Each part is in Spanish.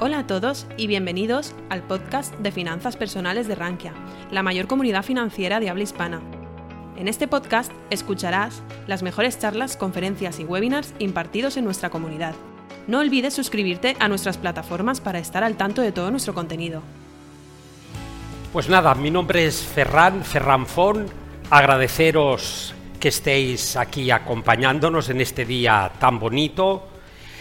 Hola a todos y bienvenidos al podcast de Finanzas Personales de Rankia, la mayor comunidad financiera de habla hispana. En este podcast escucharás las mejores charlas, conferencias y webinars impartidos en nuestra comunidad. No olvides suscribirte a nuestras plataformas para estar al tanto de todo nuestro contenido. Pues nada, mi nombre es Ferran, Ferran. Agradeceros que estéis aquí acompañándonos en este día tan bonito.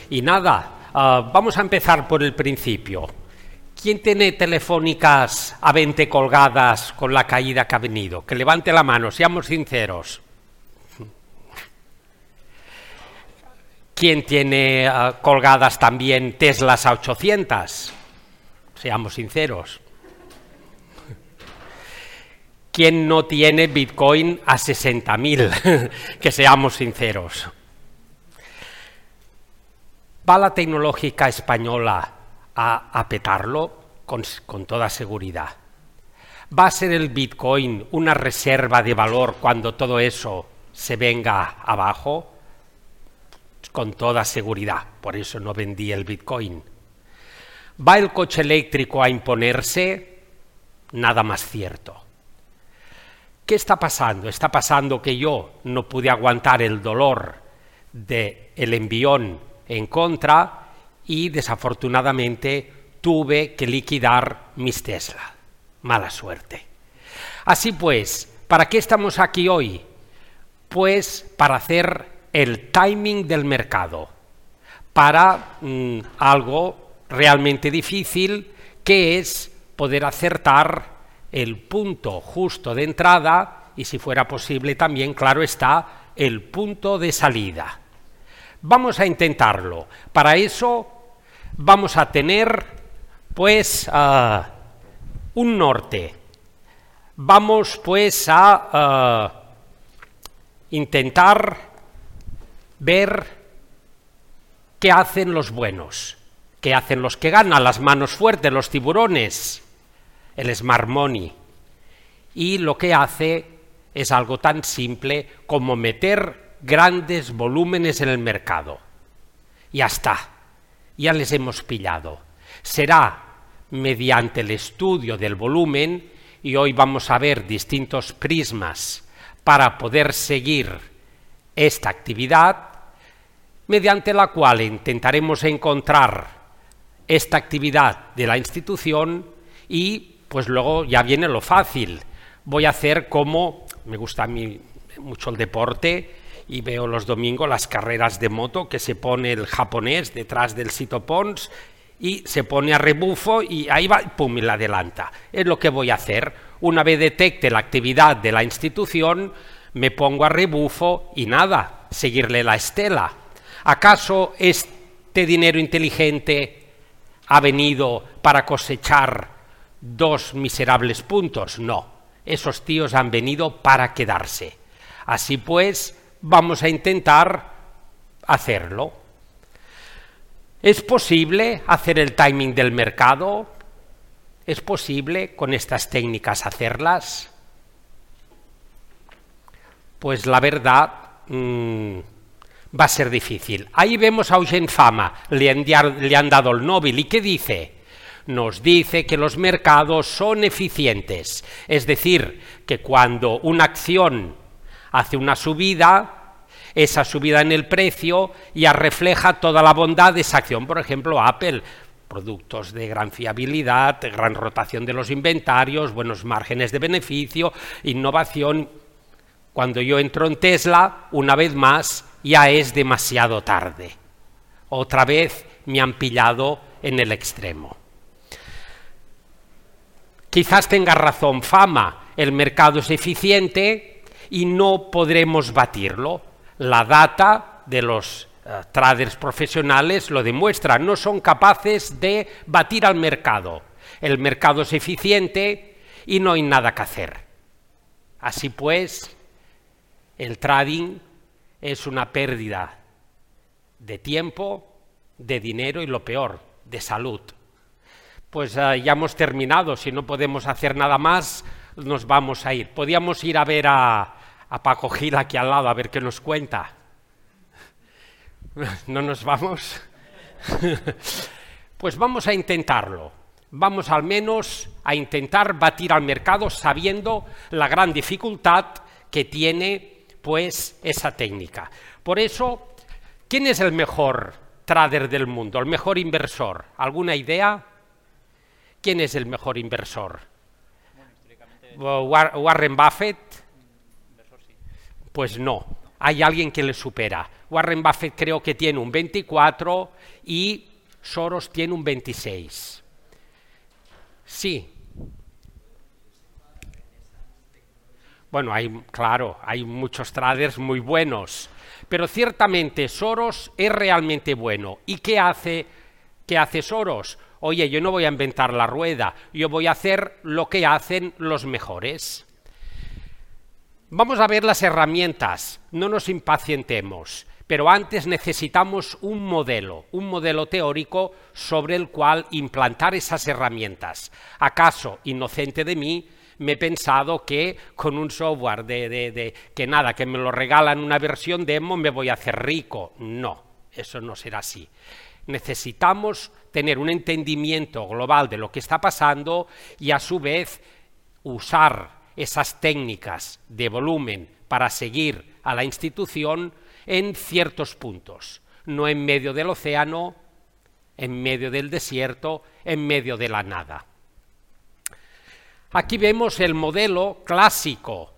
Y nada, uh, vamos a empezar por el principio. ¿Quién tiene telefónicas a 20 colgadas con la caída que ha venido? Que levante la mano, seamos sinceros. ¿Quién tiene uh, colgadas también Teslas a 800? Seamos sinceros. ¿Quién no tiene Bitcoin a 60.000? que seamos sinceros. ¿Va la tecnológica española a, a petarlo? Con, toda seguridad. ¿Va a ser el Bitcoin una reserva de valor cuando todo eso se venga abajo? Con toda seguridad. Por eso no vendí el Bitcoin. ¿Va el coche eléctrico a imponerse? Nada más cierto. ¿Qué está pasando? Está pasando que yo no pude aguantar el dolor del el envión en contra y desafortunadamente tuve que liquidar mis Tesla. Mala suerte. Así pues, ¿para qué estamos aquí hoy? Pues para hacer el timing del mercado, para mmm, algo realmente difícil que es poder acertar el punto justo de entrada y si fuera posible también, claro está, el punto de salida. Vamos a intentarlo. Para eso vamos a tener pues un norte. Vamos pues a intentar ver qué hacen los buenos, qué hacen los que ganan, las manos fuertes, los tiburones el Smart Money. Y lo que hace es algo tan simple como meter grandes volúmenes en el mercado. Ya está, ya les hemos pillado. Será mediante el estudio del volumen, y hoy vamos a ver distintos prismas para poder seguir esta actividad, mediante la cual intentaremos encontrar esta actividad de la institución y pues luego ya viene lo fácil. Voy a hacer como, me gusta a mí mucho el deporte, y veo los domingos las carreras de moto que se pone el japonés detrás del Sito Pons y se pone a rebufo y ahí va, pum, y la adelanta. Es lo que voy a hacer. Una vez detecte la actividad de la institución, me pongo a rebufo y nada, seguirle la estela. ¿Acaso este dinero inteligente ha venido para cosechar dos miserables puntos. No, esos tíos han venido para quedarse. Así pues, vamos a intentar hacerlo. ¿Es posible hacer el timing del mercado? ¿Es posible con estas técnicas hacerlas? Pues la verdad mmm, va a ser difícil. Ahí vemos a Eugene Fama, le han, le han dado el Nobel, ¿y qué dice? nos dice que los mercados son eficientes, es decir, que cuando una acción hace una subida, esa subida en el precio ya refleja toda la bondad de esa acción. Por ejemplo, Apple, productos de gran fiabilidad, gran rotación de los inventarios, buenos márgenes de beneficio, innovación. Cuando yo entro en Tesla, una vez más, ya es demasiado tarde. Otra vez me han pillado en el extremo. Quizás tenga razón Fama, el mercado es eficiente y no podremos batirlo. La data de los uh, traders profesionales lo demuestra, no son capaces de batir al mercado. El mercado es eficiente y no hay nada que hacer. Así pues, el trading es una pérdida de tiempo, de dinero y lo peor, de salud pues uh, ya hemos terminado, si no podemos hacer nada más, nos vamos a ir. Podíamos ir a ver a, a Paco Gil aquí al lado, a ver qué nos cuenta. ¿No nos vamos? Pues vamos a intentarlo. Vamos al menos a intentar batir al mercado sabiendo la gran dificultad que tiene pues esa técnica. Por eso, ¿quién es el mejor trader del mundo, el mejor inversor? ¿Alguna idea? ¿Quién es el mejor inversor? Warren Buffett. Pues no, hay alguien que le supera. Warren Buffett creo que tiene un 24 y Soros tiene un 26. Sí. Bueno, hay, claro, hay muchos traders muy buenos, pero ciertamente Soros es realmente bueno. ¿Y qué hace, qué hace Soros? Oye, yo no voy a inventar la rueda, yo voy a hacer lo que hacen los mejores. Vamos a ver las herramientas, no nos impacientemos, pero antes necesitamos un modelo, un modelo teórico sobre el cual implantar esas herramientas. ¿Acaso, inocente de mí, me he pensado que con un software de, de, que nada, que me lo regalan una versión demo, me voy a hacer rico? No, eso no será así. Necesitamos tener un entendimiento global de lo que está pasando y a su vez usar esas técnicas de volumen para seguir a la institución en ciertos puntos, no en medio del océano, en medio del desierto, en medio de la nada. Aquí vemos el modelo clásico.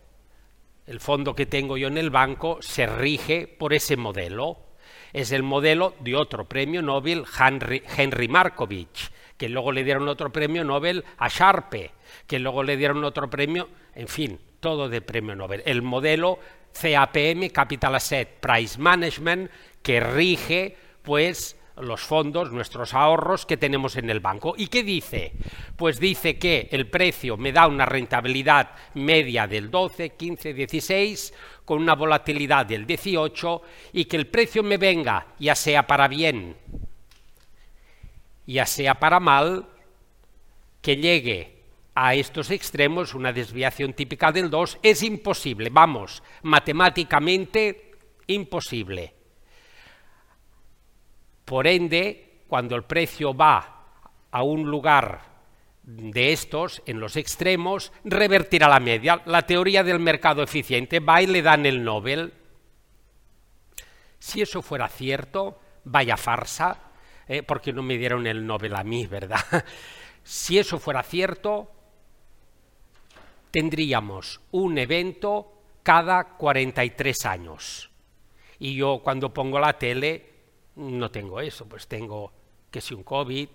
El fondo que tengo yo en el banco se rige por ese modelo. Es el modelo de otro premio Nobel, Henry, Henry Markovich, que luego le dieron otro premio Nobel a Sharpe, que luego le dieron otro premio, en fin, todo de premio Nobel. El modelo CAPM, Capital Asset Price Management, que rige, pues, los fondos, nuestros ahorros que tenemos en el banco. ¿Y qué dice? Pues dice que el precio me da una rentabilidad media del 12, 15, 16, con una volatilidad del 18, y que el precio me venga, ya sea para bien, ya sea para mal, que llegue a estos extremos, una desviación típica del 2, es imposible, vamos, matemáticamente imposible. Por ende, cuando el precio va a un lugar de estos, en los extremos, revertirá la media. La teoría del mercado eficiente va y le dan el Nobel. Si eso fuera cierto, vaya farsa, ¿eh? porque no me dieron el Nobel a mí, ¿verdad? si eso fuera cierto, tendríamos un evento cada 43 años. Y yo cuando pongo la tele no tengo eso, pues tengo que si un COVID,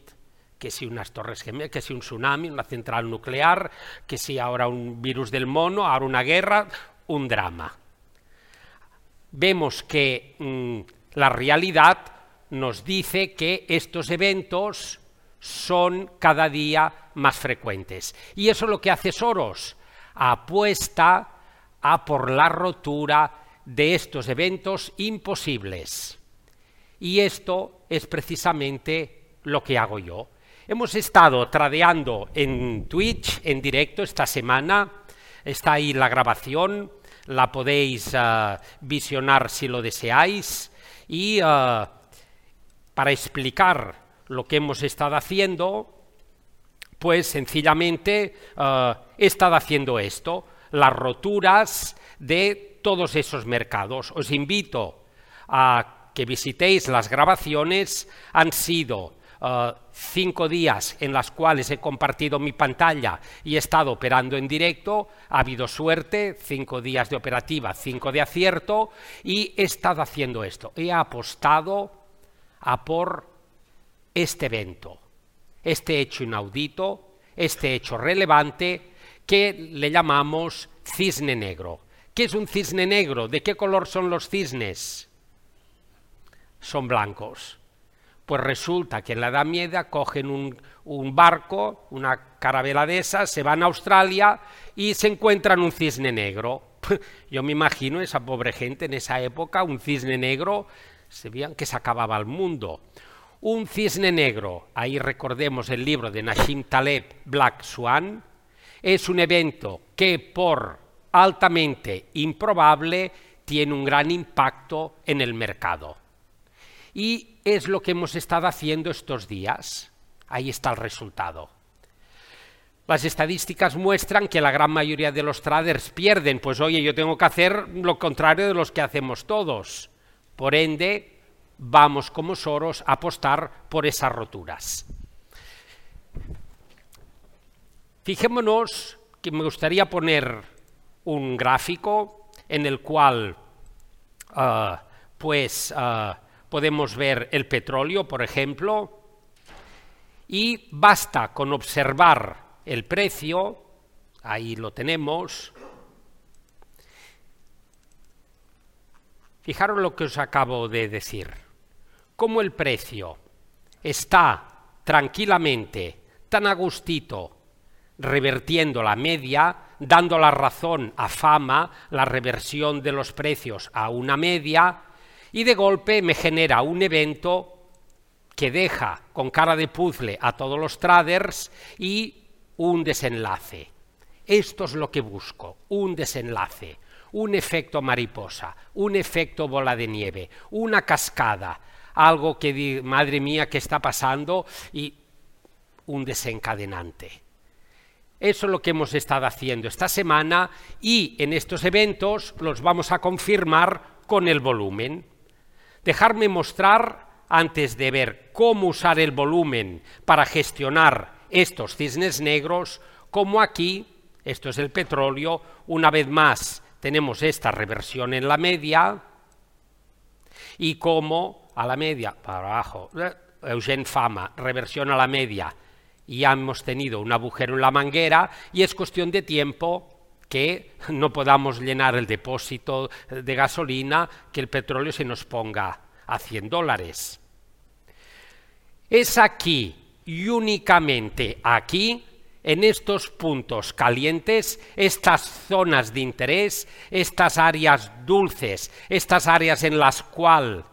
que si unas torres gemelas, que si un tsunami, una central nuclear, que si ahora un virus del mono, ahora una guerra, un drama. Vemos que mm, la realidad nos dice que estos eventos son cada día más frecuentes. Y eso es lo que hace Soros, apuesta a por la rotura de estos eventos imposibles. Y esto es precisamente lo que hago yo. Hemos estado tradeando en Twitch en directo esta semana, está ahí la grabación, la podéis uh, visionar si lo deseáis y uh, para explicar lo que hemos estado haciendo, pues sencillamente uh, he estado haciendo esto, las roturas de todos esos mercados. Os invito a que visitéis las grabaciones han sido uh, cinco días en las cuales he compartido mi pantalla y he estado operando en directo. Ha habido suerte, cinco días de operativa, cinco de acierto y he estado haciendo esto. He apostado a por este evento, este hecho inaudito, este hecho relevante que le llamamos cisne negro. ¿Qué es un cisne negro? ¿De qué color son los cisnes? son blancos. Pues resulta que en la Edad Media cogen un, barco, una carabela de esas, se van a Australia y se encuentran un cisne negro. Yo me imagino esa pobre gente en esa época, un cisne negro, se veían que se acababa el mundo. Un cisne negro, ahí recordemos el libro de Nassim Taleb, Black Swan, es un evento que por altamente improbable tiene un gran impacto en el mercado. Y es lo que hemos estado haciendo estos días. Ahí está el resultado. Las estadísticas muestran que la gran mayoría de los traders pierden, pues oye, yo tengo que hacer lo contrario de los que hacemos todos. Por ende, vamos como Soros a apostar por esas roturas. Fijémonos que me gustaría poner un gráfico en el cual uh, pues uh, podemos ver el petróleo, por ejemplo, y basta con observar el precio, ahí lo tenemos. Fijaros lo que os acabo de decir. Cómo el precio está tranquilamente, tan a gustito, revertiendo la media, dando la razón a fama, la reversión de los precios a una media, y de golpe me genera un evento que deja con cara de puzzle a todos los traders y un desenlace. Esto es lo que busco, un desenlace, un efecto mariposa, un efecto bola de nieve, una cascada, algo que, madre mía, ¿qué está pasando? Y un desencadenante. Eso es lo que hemos estado haciendo esta semana y en estos eventos los vamos a confirmar con el volumen. Dejarme mostrar, antes de ver cómo usar el volumen para gestionar estos cisnes negros, como aquí, esto es el petróleo, una vez más tenemos esta reversión en la media, y como a la media, para abajo, Eugen Fama, reversión a la media, y hemos tenido un agujero en la manguera y es cuestión de tiempo que no podamos llenar el depósito de gasolina, que el petróleo se nos ponga a 100 dólares. Es aquí y únicamente aquí, en estos puntos calientes, estas zonas de interés, estas áreas dulces, estas áreas en las cuales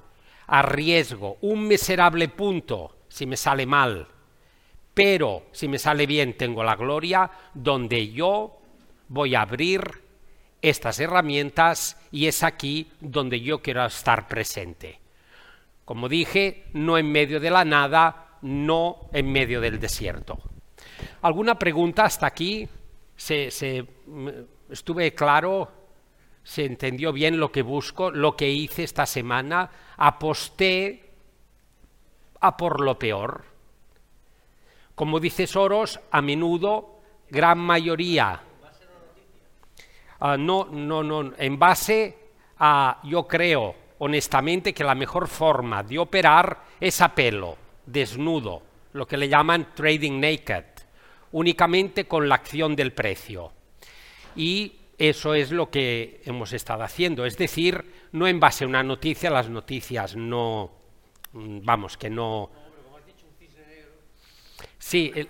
arriesgo un miserable punto si me sale mal, pero si me sale bien tengo la gloria, donde yo voy a abrir estas herramientas y es aquí donde yo quiero estar presente. Como dije, no en medio de la nada, no en medio del desierto. ¿Alguna pregunta hasta aquí? ¿Se, estuve claro? ¿Se entendió bien lo que busco, lo que hice esta semana? ¿Aposté a por lo peor? Como dice Soros, a menudo, gran mayoría. Uh, no, no, no, en base a, yo creo honestamente que la mejor forma de operar es a pelo, desnudo, lo que le llaman trading naked, únicamente con la acción del precio. Y eso es lo que hemos estado haciendo, es decir, no en base a una noticia, las noticias no, mm, vamos, que no, Sí, el,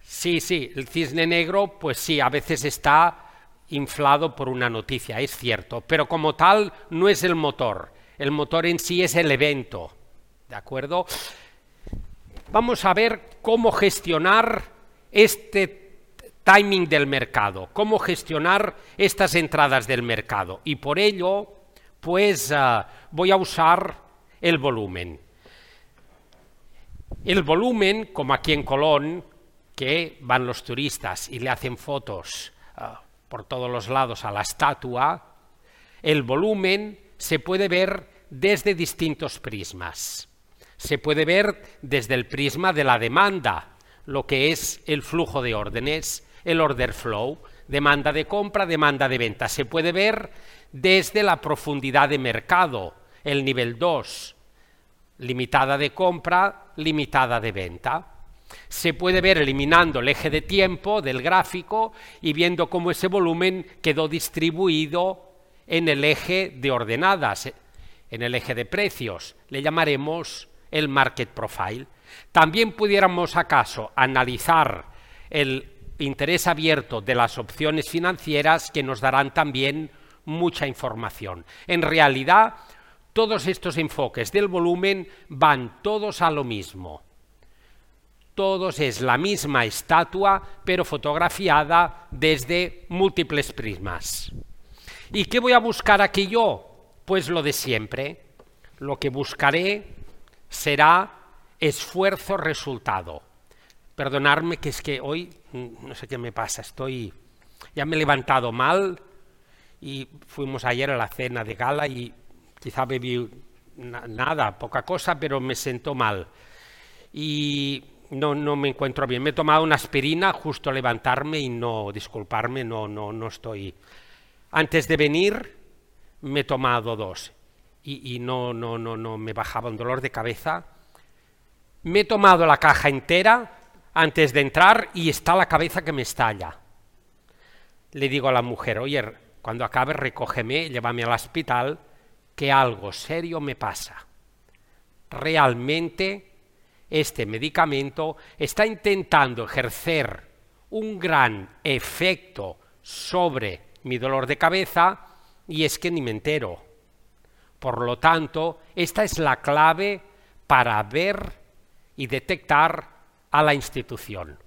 sí, sí, el cisne negro, pues sí, a veces está inflado por una noticia, es cierto, pero como tal no es el motor, el motor en sí es el evento, ¿de acuerdo? Vamos a ver cómo gestionar este timing del mercado, cómo gestionar estas entradas del mercado y por ello, pues uh, voy a usar el volumen. El volumen, como aquí en Colón, que van los turistas y le hacen fotos uh, por todos los lados a la estatua, el volumen se puede ver desde distintos prismas. Se puede ver desde el prisma de la demanda, lo que es el flujo de órdenes, el order flow, demanda de compra, demanda de venta. Se puede ver desde la profundidad de mercado, el nivel 2, limitada de compra, limitada de venta. Se puede ver eliminando el eje de tiempo del gráfico y viendo cómo ese volumen quedó distribuido en el eje de ordenadas, en el eje de precios. Le llamaremos el market profile. También pudiéramos acaso analizar el interés abierto de las opciones financieras que nos darán también mucha información. En realidad, todos estos enfoques del volumen van todos a lo mismo. Todos es la misma estatua, pero fotografiada desde múltiples prismas. ¿Y qué voy a buscar aquí yo? Pues lo de siempre. Lo que buscaré será esfuerzo-resultado. Perdonadme que es que hoy mm, no sé qué me pasa, estoy ya me he levantado mal y fuimos ayer a la cena de gala y quizá bebí nada, poca cosa, pero me sentó mal. Y no, no me encuentro bien. Me he tomado una aspirina justo a levantarme y no, disculparme, no, no, no estoy. Antes de venir me he tomado dos y, no, no, no, no me bajaba un dolor de cabeza. Me he tomado la caja entera antes de entrar y está la cabeza que me estalla. Le digo a la mujer, oye, cuando acabe recógeme, llévame al hospital, que algo serio me pasa. Realmente este medicamento está intentando ejercer un gran efecto sobre mi dolor de cabeza y es que ni me entero. Por lo tanto, esta es la clave para ver y detectar a la institución.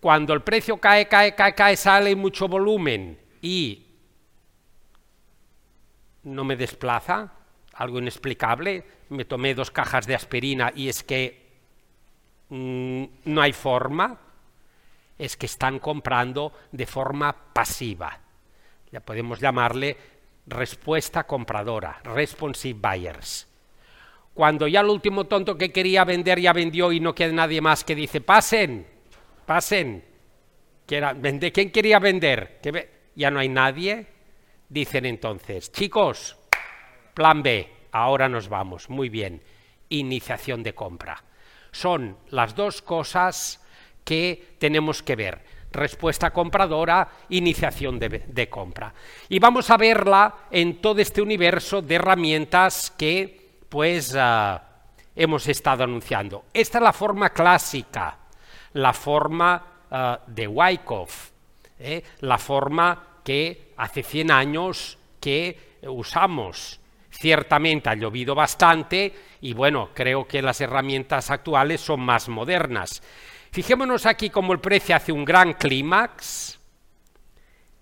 Cuando el precio cae, cae, cae, cae, sale mucho volumen y no me desplaza, algo inexplicable, me tomé dos cajas de aspirina y es que mm, no hay forma, es que están comprando de forma pasiva. Ya podemos llamarle respuesta compradora, responsive buyers. Cuando ya el último tonto que quería vender ya vendió y no queda nadie más que dice, pasen, pasen. ¿Quién quería vender? ya no hay nadie. Dicen entonces, chicos, plan B, ahora nos vamos. Muy bien, iniciación de compra. Son las dos cosas que tenemos que ver. Respuesta compradora, iniciación de, compra. Y vamos a verla en todo este universo de herramientas que pues ah, hemos estado anunciando. Esta es la forma clásica, la forma ah, de Wyckoff, ¿eh? la forma que hace 100 años que usamos. Ciertamente ha llovido bastante y bueno, creo que las herramientas actuales son más modernas. Fijémonos aquí como el precio hace un gran clímax,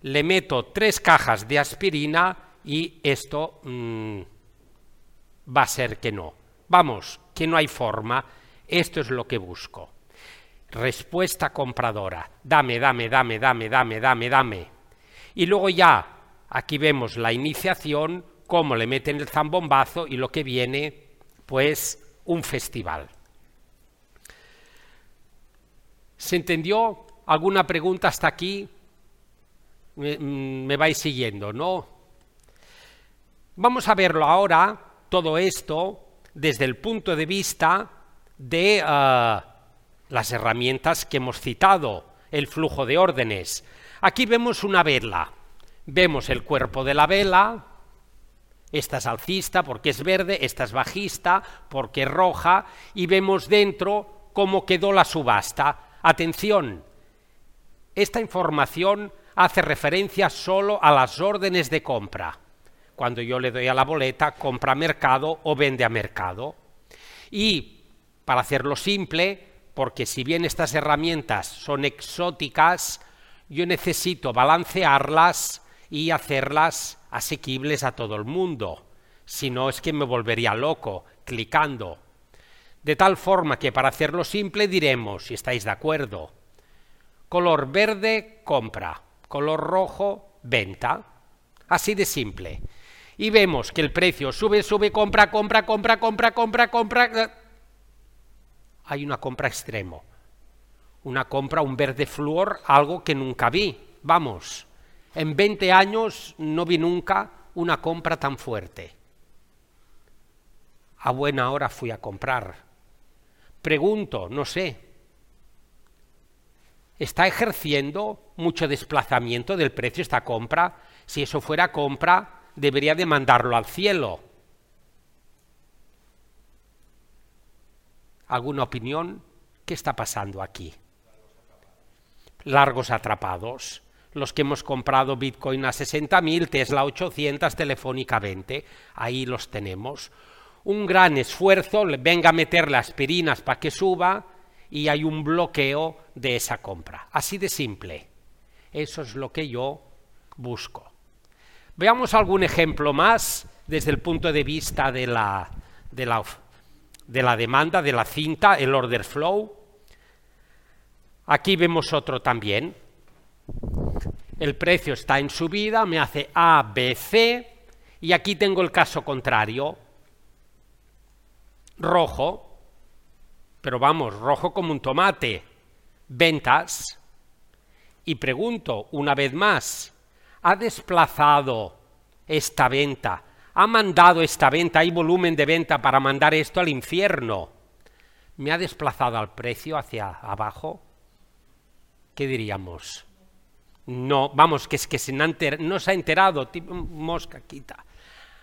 le meto tres cajas de aspirina y esto mm, va a ser que no. Vamos, que no hay forma, esto es lo que busco. Respuesta compradora, dame, dame, dame, dame, dame, dame, dame. Y luego ya, aquí vemos la iniciación, cómo le meten el zambombazo y lo que viene, pues, un festival. ¿Se entendió? ¿Alguna pregunta hasta aquí? Me, mm, vais siguiendo, ¿no? Vamos a verlo ahora, todo esto, desde el punto de vista de ah, las herramientas que hemos citado, el flujo de órdenes. Aquí vemos una vela, vemos el cuerpo de la vela, esta es alcista porque es verde, esta es bajista porque es roja, y vemos dentro cómo quedó la subasta. Atención, esta información hace referencia solo a las órdenes de compra. Cuando yo le doy a la boleta, compra a mercado o vende a mercado. Y, para hacerlo simple, porque si bien estas herramientas son exóticas, yo necesito balancearlas y hacerlas asequibles a todo el mundo. Si no es que me volvería loco clicando. De tal forma que para hacerlo simple diremos, si estáis de acuerdo, color verde, compra, color rojo, venta. Así de simple. Y vemos que el precio sube, sube, compra, compra, compra, compra, compra, compra. Hay una compra extremo una compra, un verde flúor, algo que nunca vi. Vamos, en 20 años no vi nunca una compra tan fuerte. A buena hora fui a comprar. Pregunto, no sé, ¿está ejerciendo mucho desplazamiento del precio esta compra? Si eso fuera compra, debería de mandarlo al cielo. ¿Alguna opinión? ¿Qué está pasando aquí? largos atrapados. Los que hemos comprado Bitcoin a 60.000, Tesla 800, Telefónica 20, ahí los tenemos. Un gran esfuerzo, venga a meterle aspirinas para que suba y hay un bloqueo de esa compra. Así de simple. Eso es lo que yo busco. Veamos algún ejemplo más desde el punto de vista de la, de la, de la demanda de la cinta, el order flow. Aquí vemos otro también. El precio está en subida, me hace A, B, C, y aquí tengo el caso contrario, rojo, pero vamos, rojo como un tomate, ventas, y pregunto una vez más, ¿ha desplazado esta venta? ¿Ha mandado esta venta? ¿Hay volumen de venta para mandar esto al infierno? ¿Me ha desplazado al precio hacia abajo? ¿Qué diríamos? No, vamos, que es que se no se ha enterado, mosca quita.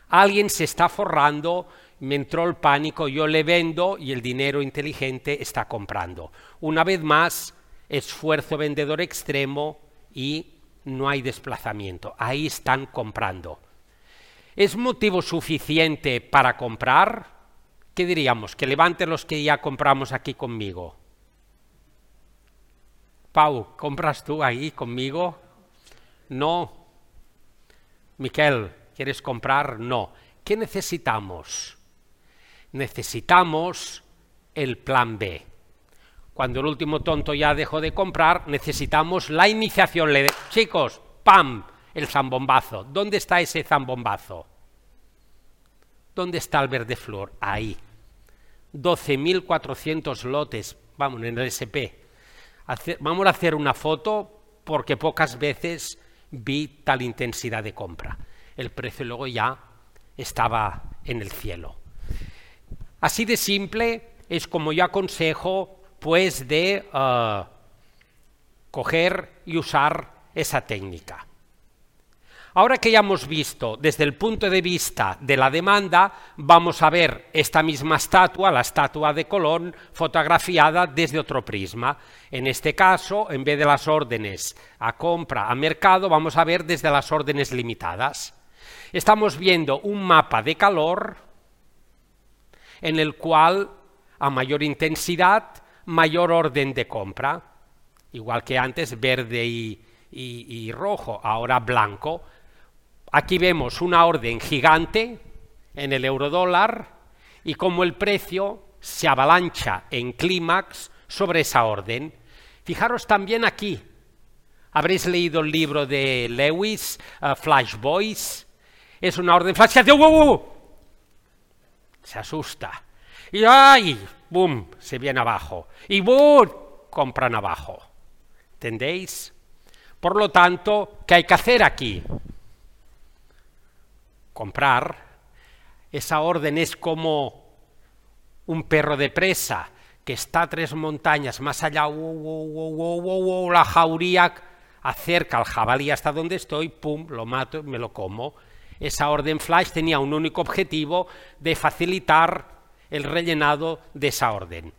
Alguien se está forrando, me entró el pánico, yo le vendo y el dinero inteligente está comprando. Una vez más, esfuerzo vendedor extremo y no hay desplazamiento. Ahí están comprando. ¿Es motivo suficiente para comprar? ¿Qué diríamos? Que levante los que ya compramos aquí conmigo. Pau, ¿compras tú ahí conmigo? No. Miquel, ¿quieres comprar? No. ¿Qué necesitamos? Necesitamos el plan B. Cuando el último tonto ya dejó de comprar, necesitamos la iniciación. Le Chicos, ¡pam! El zambombazo. ¿Dónde está ese zambombazo? ¿Dónde está el verde flor? Ahí. 12.400 lotes, vamos, en el SP. vamos a hacer una foto porque pocas veces vi tal intensidad de compra. El precio luego ya estaba en el cielo. Así de simple es como yo aconsejo pues de uh, coger y usar esa técnica. Ahora que ya hemos visto desde el punto de vista de la demanda, vamos a ver esta misma estatua, la estatua de Colón, fotografiada desde otro prisma. En este caso, en vez de las órdenes a compra, a mercado, vamos a ver desde las órdenes limitadas. Estamos viendo un mapa de calor en el cual, a mayor intensidad, mayor orden de compra, igual que antes verde y, rojo, ahora blanco. Aquí vemos una orden gigante en el eurodólar y como el precio se avalancha en clímax sobre esa orden. Fijaros también aquí. Habréis leído el libro de Lewis, uh, Flash Boys. Es una orden flash que Se asusta. Y ¡ay! ¡Bum! Se viene abajo. Y ¡bum! Compran abajo. ¿Entendéis? Por lo tanto, ¿qué hay que hacer aquí? Comprar. Esa orden es como un perro de presa que está tres montañas más allá, la jauría acerca al jabalí hasta donde estoy, pum, lo mato, me lo como. Esa orden flash tenía un único objetivo de facilitar el rellenado de esa orden.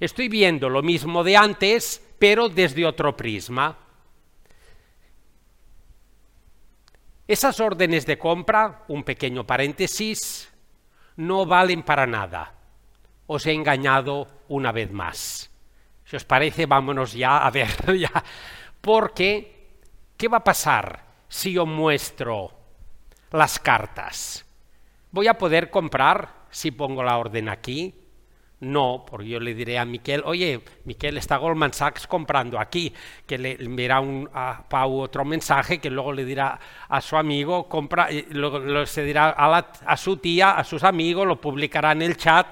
Estoy viendo lo mismo de antes, pero desde otro prisma. Esas órdenes de compra, un pequeño paréntesis, no valen para nada. Os he engañado una vez más. Si os parece, vámonos ya a ver, ya. Porque, ¿qué va a pasar si os muestro las cartas? ¿Voy a poder comprar si pongo la orden aquí? No, porque yo le diré a Miquel, oye, Miquel está Goldman Sachs comprando aquí, que le enviará un, a Pau otro mensaje que luego le dirá a su amigo, compra, y luego se dirá a, a su tía, a sus amigos, lo publicará en el chat,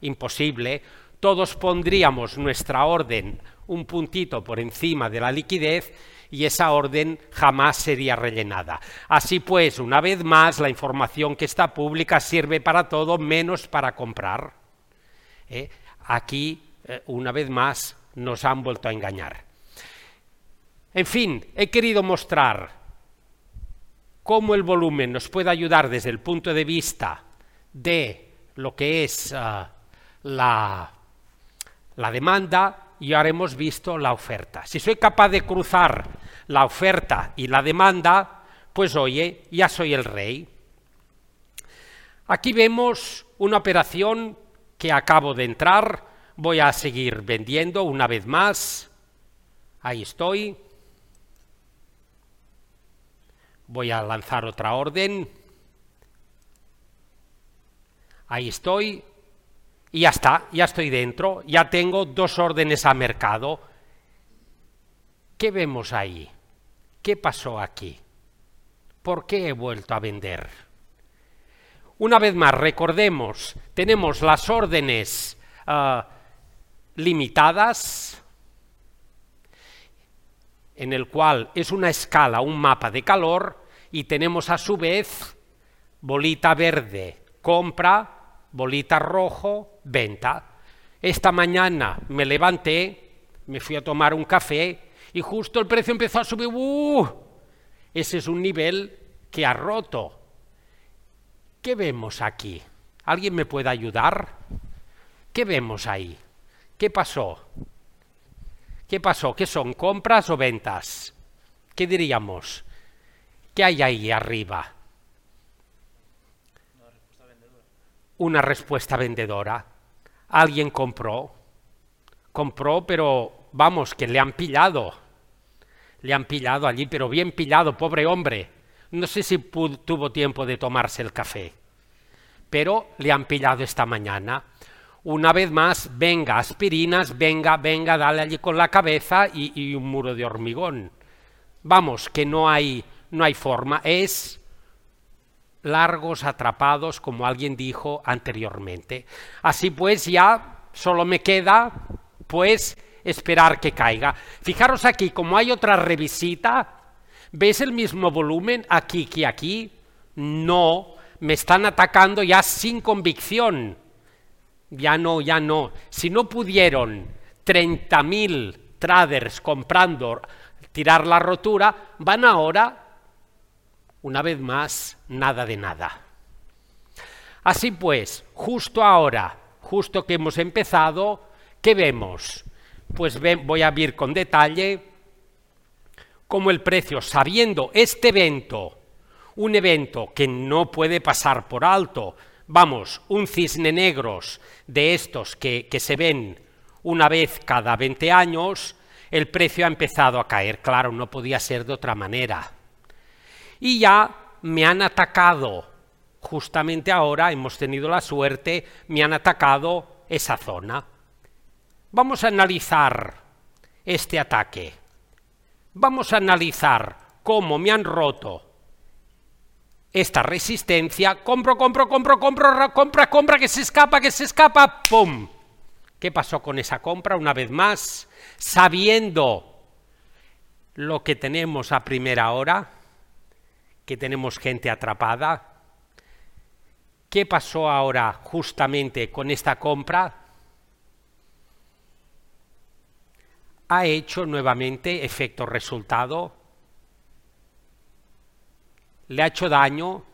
imposible. Todos pondríamos nuestra orden un puntito por encima de la liquidez y esa orden jamás sería rellenada. Así pues, una vez más, la información que está pública sirve para todo menos para comprar. ¿Eh? Aquí, eh, una vez más, nos han vuelto a engañar. En fin, he querido mostrar cómo el volumen nos puede ayudar desde el punto de vista de lo que es ah, la, la demanda y ahora hemos visto la oferta. Si soy capaz de cruzar la oferta y la demanda, pues oye, ya soy el rey. Aquí vemos una operación que acabo de entrar, voy a seguir vendiendo una vez más, ahí estoy, voy a lanzar otra orden, ahí estoy, Y ya está, ya estoy dentro, ya tengo dos órdenes a mercado. ¿Qué vemos ahí? ¿Qué pasó aquí? ¿Por qué he vuelto a vender? Una vez más, recordemos, tenemos las órdenes uh, limitadas, en el cual es una escala, un mapa de calor, y tenemos a su vez bolita verde, compra, bolita rojo, venta. Esta mañana me levanté, me fui a tomar un café y justo el precio empezó a subir. ¡Uh! Ese es un nivel que ha roto. ¿Qué vemos aquí? ¿Alguien me puede ayudar? ¿Qué vemos ahí? ¿Qué pasó? ¿Qué pasó? ¿Qué son? ¿Compras o ventas? ¿Qué diríamos? ¿Qué hay ahí arriba? Una respuesta vendedora. Alguien compró. Compró, pero vamos, que le han pillado. Le han pillado allí, pero bien pillado, pobre hombre. No sé si tuvo tiempo de tomarse el café, pero le han pillado esta mañana. Una vez más, venga, aspirinas, venga, venga, dale allí con la cabeza y, un muro de hormigón. Vamos, que no hay, no hay forma, es largos atrapados, como alguien dijo anteriormente. Así pues, ya solo me queda, pues, esperar que caiga. Fijaros aquí, como hay otra revisita, ¿ves el mismo volumen aquí que aquí? No, me están atacando ya sin convicción. Ya no, ya no. Si no pudieron 30.000 traders comprando tirar la rotura, van ahora, una vez más, nada de nada. Así pues, justo ahora, justo que hemos empezado, ¿qué vemos? Pues voy a ver con detalle cómo el precio, sabiendo este evento, un evento que no puede pasar por alto, vamos, un cisne negros de estos que, que se ven una vez cada 20 años, el precio ha empezado a caer. Claro, no podía ser de otra manera. Y ya me han atacado, justamente ahora hemos tenido la suerte, me han atacado esa zona. Vamos a analizar este ataque. Vamos a analizar cómo me han roto esta resistencia. Compro, compro, compro, compro, compra, compra, que se escapa, que se escapa. ¡Pum! ¿Qué pasó con esa compra una vez más? Sabiendo lo que tenemos a primera hora, que tenemos gente atrapada. ¿Qué pasó ahora justamente con esta compra? Ha hecho nuevamente efecto resultado, le ha hecho daño,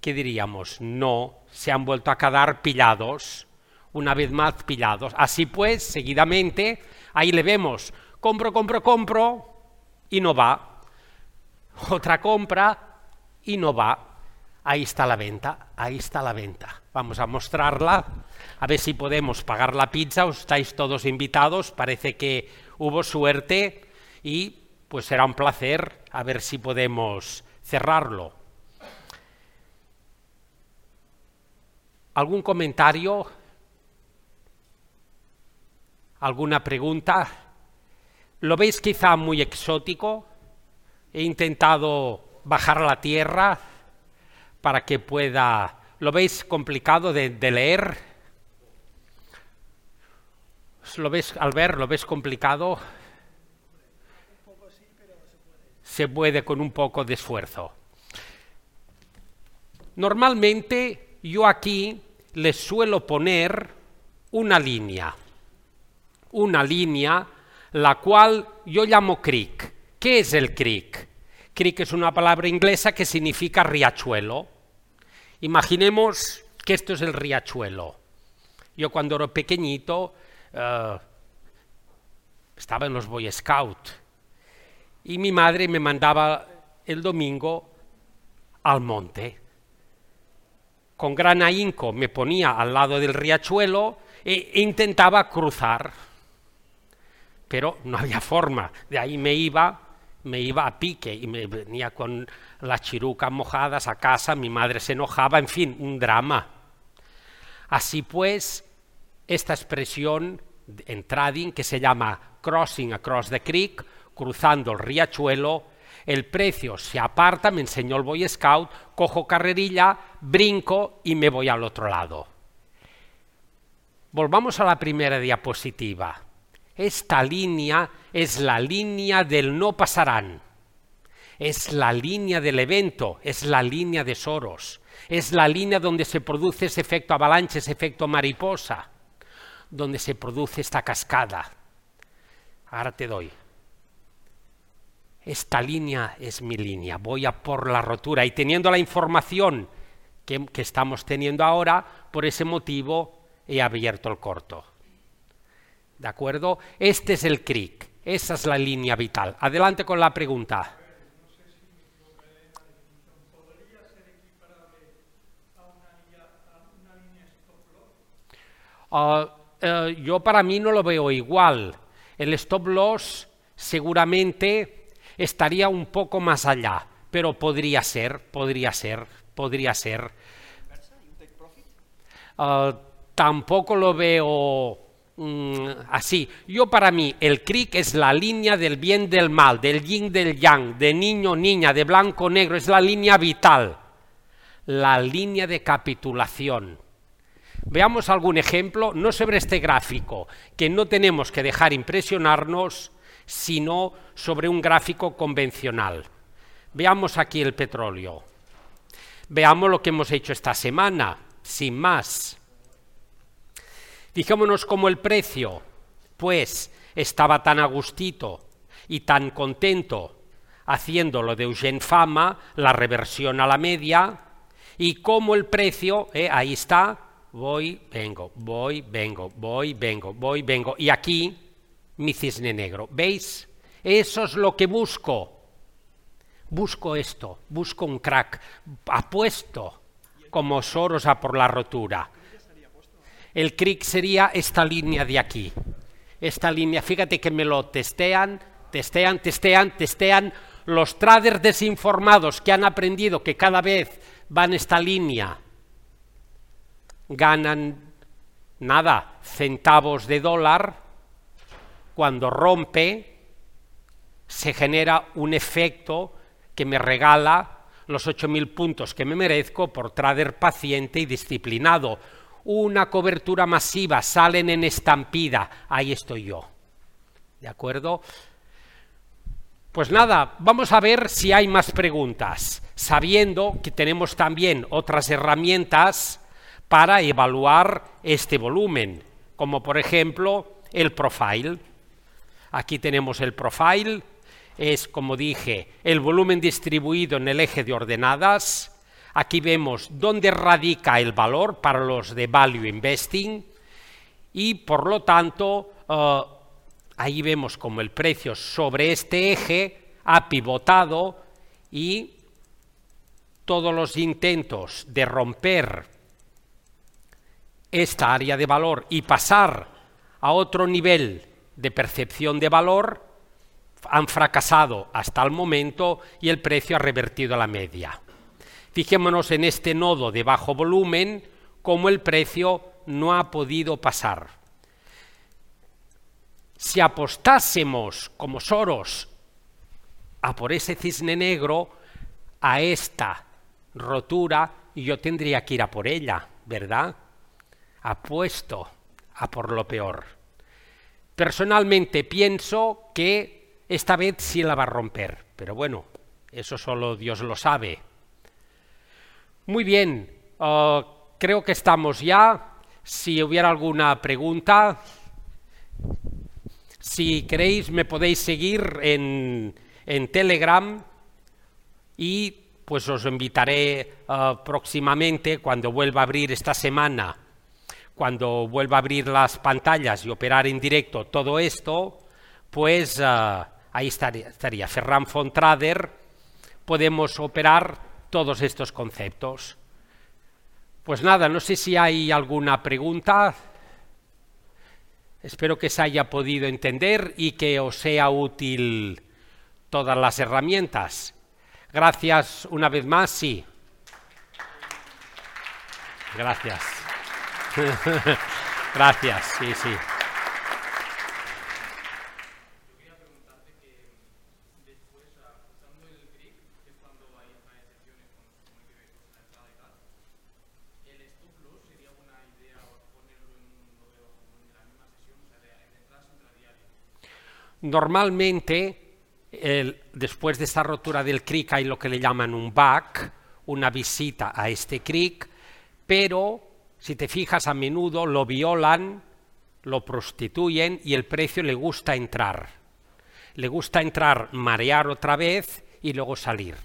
¿qué diríamos? No, se han vuelto a quedar pillados, una vez más pillados. Así pues, seguidamente, ahí le vemos, compro, compro, compro, y no va. Otra compra, y no va. Ahí está la venta, ahí está la venta. Vamos a mostrarla, a ver si podemos pagar la pizza, os estáis todos invitados, parece que hubo suerte y pues será un placer a ver si podemos cerrarlo. ¿Algún comentario? ¿Alguna pregunta? ¿Lo veis quizá muy exótico? He intentado bajar la tierra para que pueda... ¿Lo veis complicado de, leer? ¿Lo ves, al ver, lo ves complicado? Se puede con un poco de esfuerzo. Normalmente yo aquí les suelo poner una línea, una línea la cual yo llamo creek. ¿Qué es el creek? Creek es una palabra inglesa que significa riachuelo. Imaginemos que esto es el riachuelo. Yo cuando era pequeñito eh, estaba en los Boy Scout y mi madre me mandaba el domingo al monte. Con gran ahínco me ponía al lado del riachuelo e intentaba cruzar, pero no había forma. De ahí me iba me iba a pique y me venía con las chirucas mojadas a casa, mi madre se enojaba, en fin, un drama. Así pues, esta expresión en trading que se llama crossing across the creek, cruzando el riachuelo, el precio se aparta, me enseñó el Boy Scout, cojo carrerilla, brinco y me voy al otro lado. Volvamos a la primera diapositiva. Esta línea es la línea del no pasarán. Es la línea del evento, es la línea de Soros, es la línea donde se produce ese efecto avalanche, ese efecto mariposa, donde se produce esta cascada. Ahora te doy. Esta línea es mi línea, voy a por la rotura y teniendo la información que, que estamos teniendo ahora, por ese motivo he abierto el corto. ¿De acuerdo? Este es el cric, esa es la línea vital. Adelante con la pregunta. Uh, uh, yo para mí no lo veo igual. El stop loss seguramente estaría un poco más allá, pero podría ser, podría ser, podría ser. Uh, tampoco lo veo mm, así. Yo para mí el cric es la línea del bien del mal, del yin del yang, de niño niña, de blanco negro, es la línea vital, la línea de capitulación. Veamos algún ejemplo, no sobre este gráfico, que no tenemos que dejar impresionarnos, sino sobre un gráfico convencional. Veamos aquí el petróleo. Veamos lo que hemos hecho esta semana, sin más. Fijémonos cómo el precio, pues, estaba tan a gustito y tan contento haciendo lo de Eugene Fama, la reversión a la media, y cómo el precio, eh, ahí está, voy, vengo, voy, vengo, voy, vengo, voy, vengo, y aquí mi cisne negro. ¿Veis? Eso es lo que busco. Busco esto, busco un crack, apuesto como Soros a por la rotura. El crick sería esta línea de aquí. Esta línea, fíjate que me lo testean, testean, testean, testean. Los traders desinformados que han aprendido que cada vez van esta línea, ganan nada, centavos de dólar, cuando rompe, se genera un efecto que me regala los 8.000 puntos que me merezco por trader paciente y disciplinado. Una cobertura masiva, salen en estampida, ahí estoy yo. ¿De acuerdo? Pues nada, vamos a ver si hay más preguntas, sabiendo que tenemos también otras herramientas para evaluar este volumen, como por ejemplo el profile. Aquí tenemos el profile, es como dije, el volumen distribuido en el eje de ordenadas. Aquí vemos dónde radica el valor para los de value investing y por lo tanto eh, ahí vemos como el precio sobre este eje ha pivotado y todos los intentos de romper esta área de valor y pasar a otro nivel de percepción de valor han fracasado hasta el momento y el precio ha revertido a la media. Fijémonos en este nodo de bajo volumen, cómo el precio no ha podido pasar. Si apostásemos como Soros a por ese cisne negro, a esta rotura, yo tendría que ir a por ella, ¿verdad? Apuesto a por lo peor. Personalmente pienso que esta vez sí la va a romper, pero bueno, eso solo Dios lo sabe. Muy bien, uh, creo que estamos ya. Si hubiera alguna pregunta, si queréis me podéis seguir en, en Telegram y pues os invitaré uh, próximamente cuando vuelva a abrir esta semana cuando vuelva a abrir las pantallas y operar en directo todo esto, pues uh, ahí estaría, estaría Ferran Fontrader, podemos operar todos estos conceptos. Pues nada, no sé si hay alguna pregunta. Espero que se haya podido entender y que os sea útil todas las herramientas. Gracias una vez más, sí. Gracias. Gracias, sí, sí. Normalmente, después de esta rotura del cric hay lo que le llaman un back, una visita a este cric, pero si te fijas a menudo lo violan, lo prostituyen y el precio le gusta entrar. Le gusta entrar, marear otra vez y luego salir.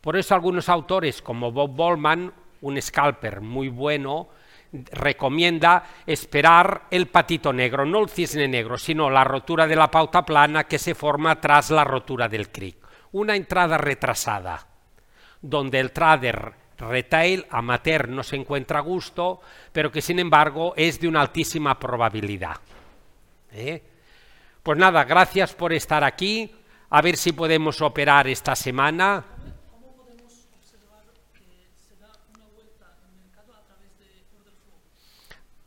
Por eso algunos autores como Bob Ballman, un scalper muy bueno, recomienda esperar el patito negro, no el cisne negro, sino la rotura de la pauta plana que se forma tras la rotura del cric. Una entrada retrasada, donde el trader retail amateur no se encuentra a gusto, pero que sin embargo es de una altísima probabilidad. ¿Eh? Pues nada, gracias por estar aquí. A ver si podemos operar esta semana.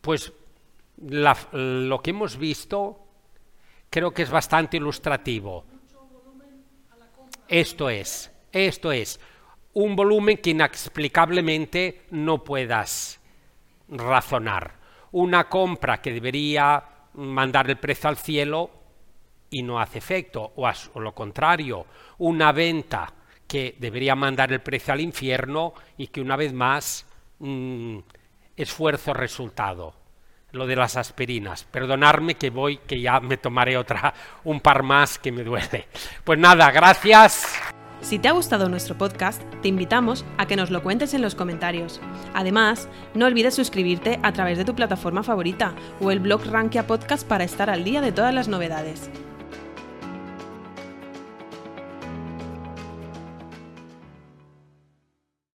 Pues lo que hemos visto creo que es bastante ilustrativo. Esto es, esto es, un volumen que inexplicablemente no puedas razonar. Una compra que debería mandar el precio al cielo y no hace efecto, o, lo contrario, una venta que debería mandar el precio al infierno y que una vez más mm, esfuerzo resultado. Lo de las aspirinas. Perdonadme que voy, que ya me tomaré otra, un par más que me duele. Pues nada, gracias. Si te ha gustado nuestro podcast, te invitamos a que nos lo cuentes en los comentarios. Además, no olvides suscribirte a través de tu plataforma favorita o el blog Rankia Podcast para estar al día de todas las novedades.